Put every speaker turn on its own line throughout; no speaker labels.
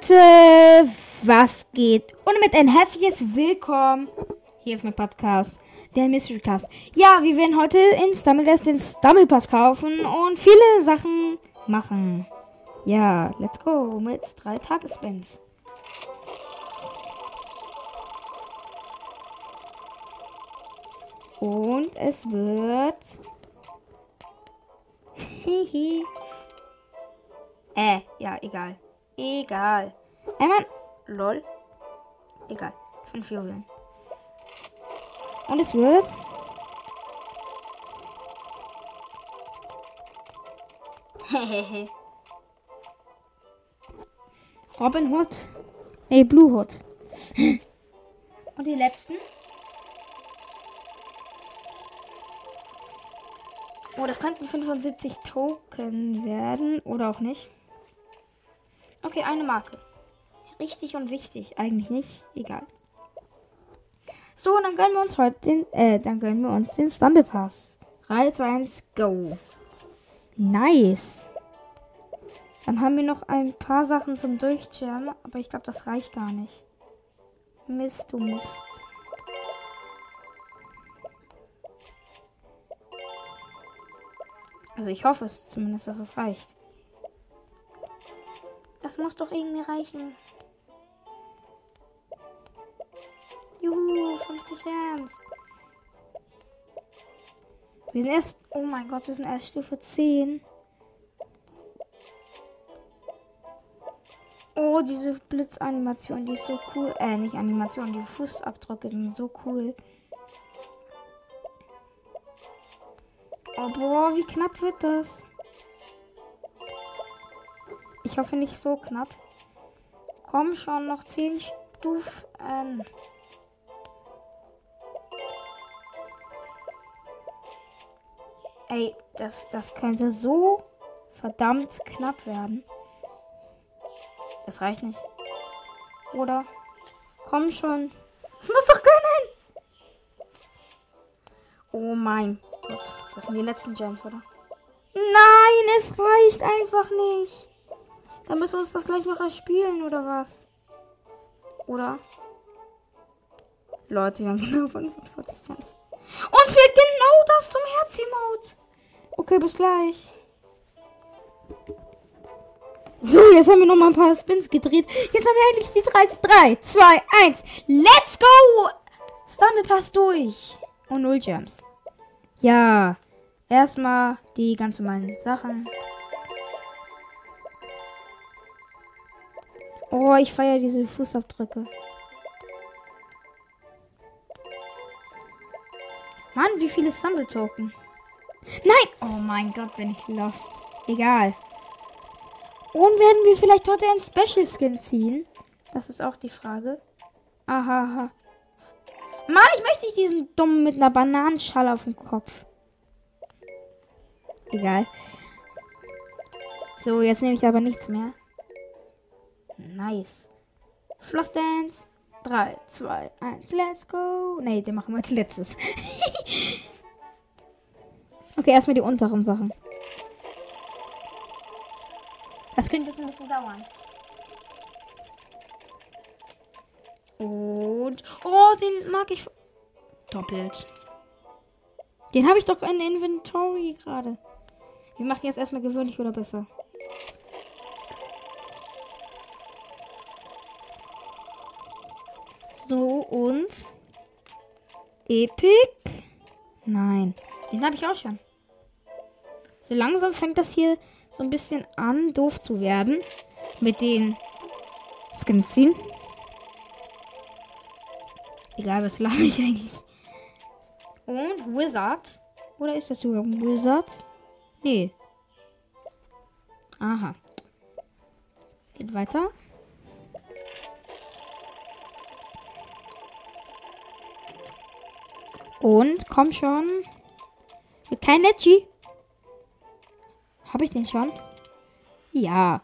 Leute, was geht? Und mit ein herzliches Willkommen hier auf meinem Podcast, der Mystery Cast. Ja, wir werden heute in Stumblegast den Stumblepass kaufen und viele Sachen machen. Ja, let's go mit drei Tagesbands. Und es wird. äh, ja, egal. Egal. Ey, Mann. Lol. Egal. Fünf Juwelen. Und es wird. Hehehe. Robin Hood. Nee, Blue Hood. Und die letzten. Oh, das könnten 75 Token werden. Oder auch nicht. Okay, eine Marke. Richtig und wichtig. Eigentlich nicht. Egal. So, dann gönnen wir uns heute den, äh, dann gönnen wir uns den Stumble Pass. 3, 2, 1, go. Nice. Dann haben wir noch ein paar Sachen zum Durchjammen, aber ich glaube, das reicht gar nicht. Mist, du Mist. Also ich hoffe es zumindest, dass es reicht. Das muss doch irgendwie reichen. Juhu, 50 Gems. Wir sind erst. Oh mein Gott, wir sind erst Stufe 10. Oh, diese Blitzanimation, die ist so cool. Äh, nicht Animation, die Fußabdrücke sind so cool. Oh, boah, wie knapp wird das? Ich hoffe nicht so knapp. Komm schon, noch 10 Stufen. Ey, das, das könnte so verdammt knapp werden. Das reicht nicht. Oder? Komm schon. Das muss doch können. Oh mein Gott. Das sind die letzten Gems, oder? Nein, es reicht einfach nicht. Dann müssen wir uns das gleich noch erspielen, oder was? Oder? Leute, wir haben genau 45 Gems. Uns fehlt genau das zum Herz-Emote. Okay, bis gleich. So, jetzt haben wir noch mal ein paar Spins gedreht. Jetzt haben wir endlich die 3, 3 2, 1. Let's go! Stumble Pass durch. Und null Gems. Ja. Erstmal die ganz normalen Sachen. Oh, ich feiere diese Fußabdrücke. Mann, wie viele Stumble Token? Nein! Oh mein Gott, bin ich lost. Egal. Und werden wir vielleicht heute ein Special Skin ziehen? Das ist auch die Frage. Aha. aha. Mann, ich möchte nicht diesen dummen mit einer Bananenschale auf dem Kopf. Egal. So, jetzt nehme ich aber nichts mehr. Nice. Floss Dance. 3, 2, 1, let's go. Ne, den machen wir als letztes. okay, erstmal die unteren Sachen. Das könnte jetzt ein bisschen dauern. Und. Oh, den mag ich. Doppelt. Den habe ich doch in Inventory gerade. Wir machen jetzt erstmal gewöhnlich oder besser. So und. Epic? Nein. Den habe ich auch schon. So langsam fängt das hier so ein bisschen an, doof zu werden. Mit den Skins ziehen. Egal, was lache ich eigentlich? Und Wizard. Oder ist das sogar ein Wizard? Nee. Aha. Geht weiter. Und komm schon. Mit kein Leggy. Habe ich den schon? Ja.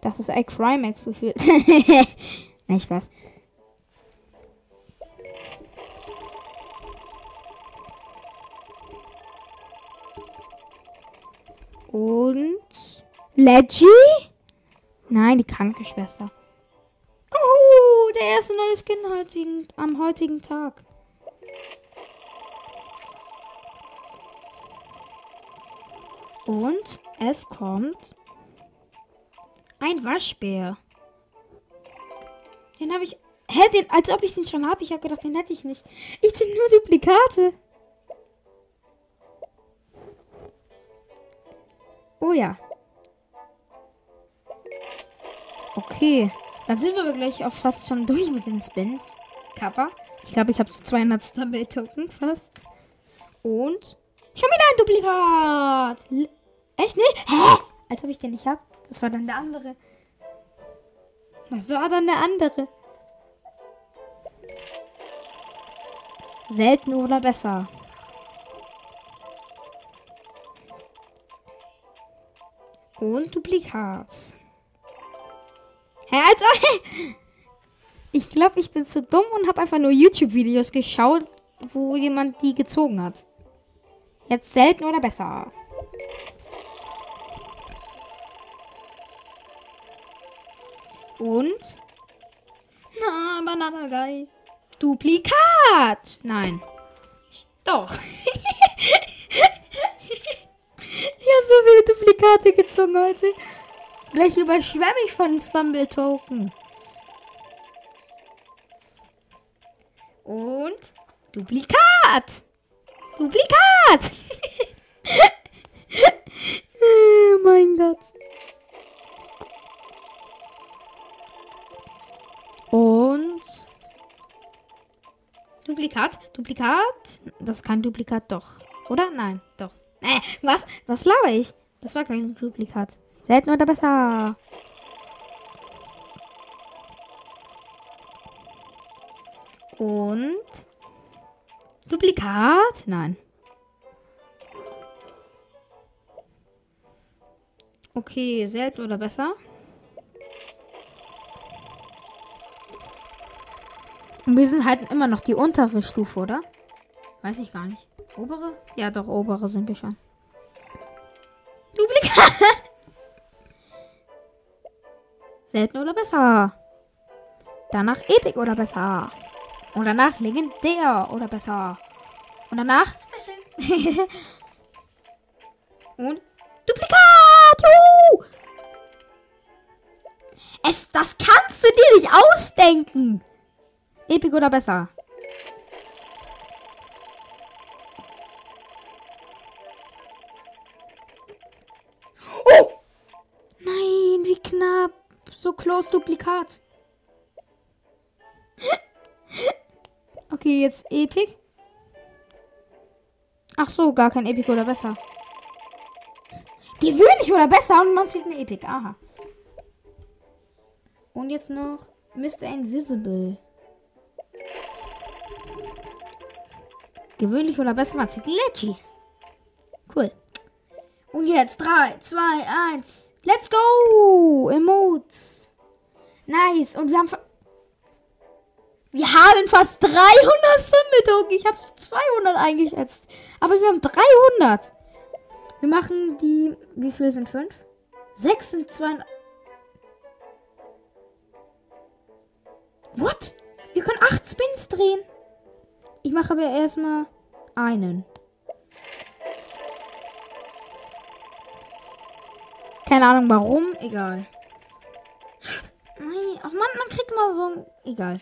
Das ist ein Crimex gefühlt. Nein, Spaß. Und Leggy? Nein, die Krankenschwester. Oh, der erste neue Skin heutigen, am heutigen Tag. Und es kommt ein Waschbär. Den habe ich. Hä, den, als ob ich den schon habe. Ich habe gedacht, den hätte ich nicht. Ich ziehe nur Duplikate. Oh ja. Okay. Dann sind wir gleich auch fast schon durch mit den Spins. Kappa. Ich glaube, ich habe 200 Stumble Token fast. Und schon wieder ein Duplikat. Echt nicht? Hä? Als ob ich den nicht habe. Das war dann der andere. Das war dann der andere. Selten oder besser. Und Duplikat. Hä, also, ich glaube, ich bin zu dumm und habe einfach nur YouTube-Videos geschaut, wo jemand die gezogen hat. Jetzt selten oder besser. Und? Na, Banana Guy. Duplikat. Nein. Doch. ich habe so viele Duplikate gezogen heute. Gleich überschwemme ich von Stumble Token. Und Duplikat. Duplikat. oh mein Gott. Und Duplikat, Duplikat. Das ist kein Duplikat, doch. Oder? Nein, doch. Äh, was? Was laber ich? Das war kein Duplikat. Selten oder besser? Und Duplikat? Nein. Okay, selten oder besser? Und wir sind halt immer noch die untere Stufe, oder? Weiß ich gar nicht. Obere? Ja, doch, obere sind wir schon. Duplikat! Selten oder besser? Danach Epic oder besser? Und danach Legendär oder besser? Und danach Special. Und Duplikat! Juhu! Es, das kannst du dir nicht ausdenken! Epic oder besser? Oh! Nein, wie knapp. So close Duplikat. Okay, jetzt Epic. Ach so, gar kein Epic oder besser. Gewöhnlich oder besser und man zieht eine Epic. Aha. Und jetzt noch Mr. Invisible. Gewöhnlich oder besser, man zieht Leggy. Cool. Und jetzt 3, 2, 1. Let's go! Emotes. Nice. Und wir haben. Wir haben fast 300 Symbol-Token. Ich habe 200 eingeschätzt. Aber wir haben 300. Wir machen die. Wie viel sind 5? 6 sind 200. What? Wir können 8 Spins drehen. Ich mache aber erstmal einen. Keine Ahnung warum, egal. Nein, ach man, man kriegt mal so ein. Egal.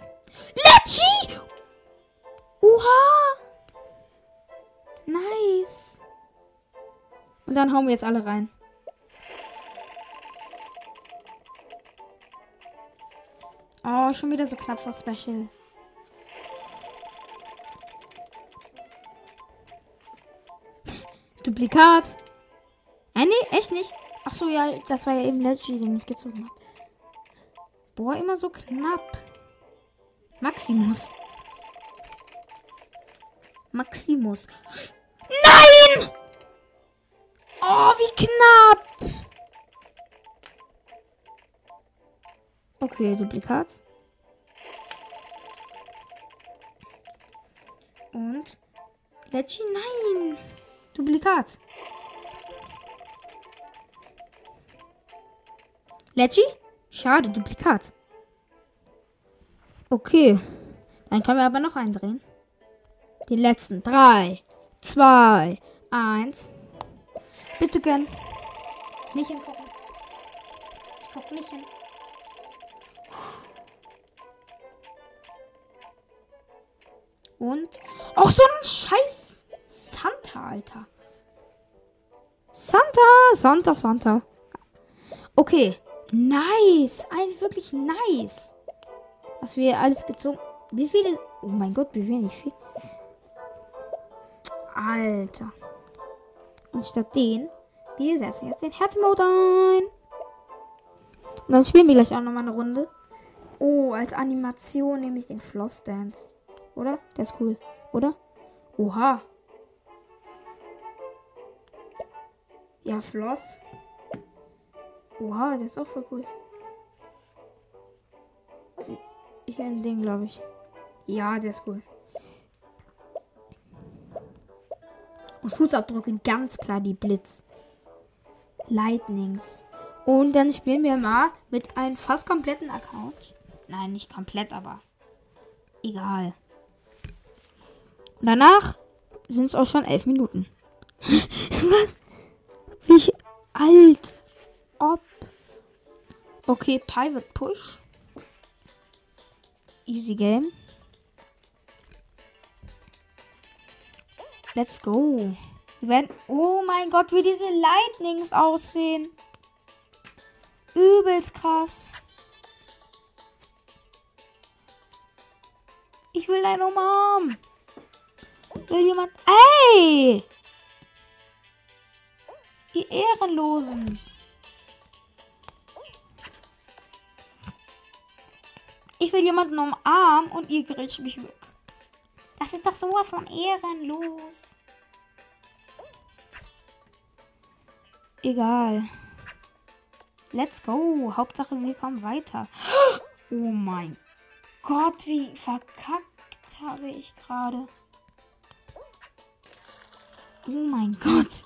Letschi! Oha! Nice. Und dann hauen wir jetzt alle rein. Oh, schon wieder so knapp vor Special. Duplikat. Äh, nee, echt nicht. Ach so, ja, das war ja eben Leggy, den ich gezogen habe. Boah, immer so knapp. Maximus. Maximus. Nein! Oh, wie knapp. Okay, Duplikat. Und Leggy, nein. Duplikat. Leggy? Schade, Duplikat. Okay. Dann können wir aber noch einen drehen. Die letzten. Drei, zwei, eins. Bitte gönn. Nicht hingucken. Ich guck nicht hin. Und. Auch so ein Scheiß Santa, Alter. Santa, Santa, Santa. Okay. Nice. Eigentlich wirklich nice. Was wir alles gezogen. Wie viele. Oh mein Gott, wie wenig viel. Alter. Und statt den, wir setzen jetzt den Herzmode ein. Und dann spielen wir gleich auch nochmal eine Runde. Oh, als Animation nehme ich den Floss Dance. Oder? Der ist cool. Oder? Oha. Ja, Floss. Oha, der ist auch voll cool. Ich nehme den, glaube ich. Ja, der ist cool. Und Fußabdrücke ganz klar die Blitz. Lightnings. Und dann spielen wir mal mit einem fast kompletten Account. Nein, nicht komplett, aber egal. Und danach sind es auch schon elf Minuten. Was? Wie alt? Ob. Okay, Pivot Push. Easy Game. Let's go. Wir. Oh mein Gott, wie diese Lightnings aussehen. Übelst krass. Ich will deine umarmen. Will jemand. Ey! Ihr Ehrenlosen. Ich will jemanden umarmen und ihr grätscht mich weg. Das ist doch sowas von ehrenlos. Egal. Let's go. Hauptsache, wir kommen weiter. Oh mein Gott, wie verkackt habe ich gerade. Oh mein Gott.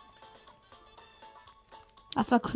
Das war klug.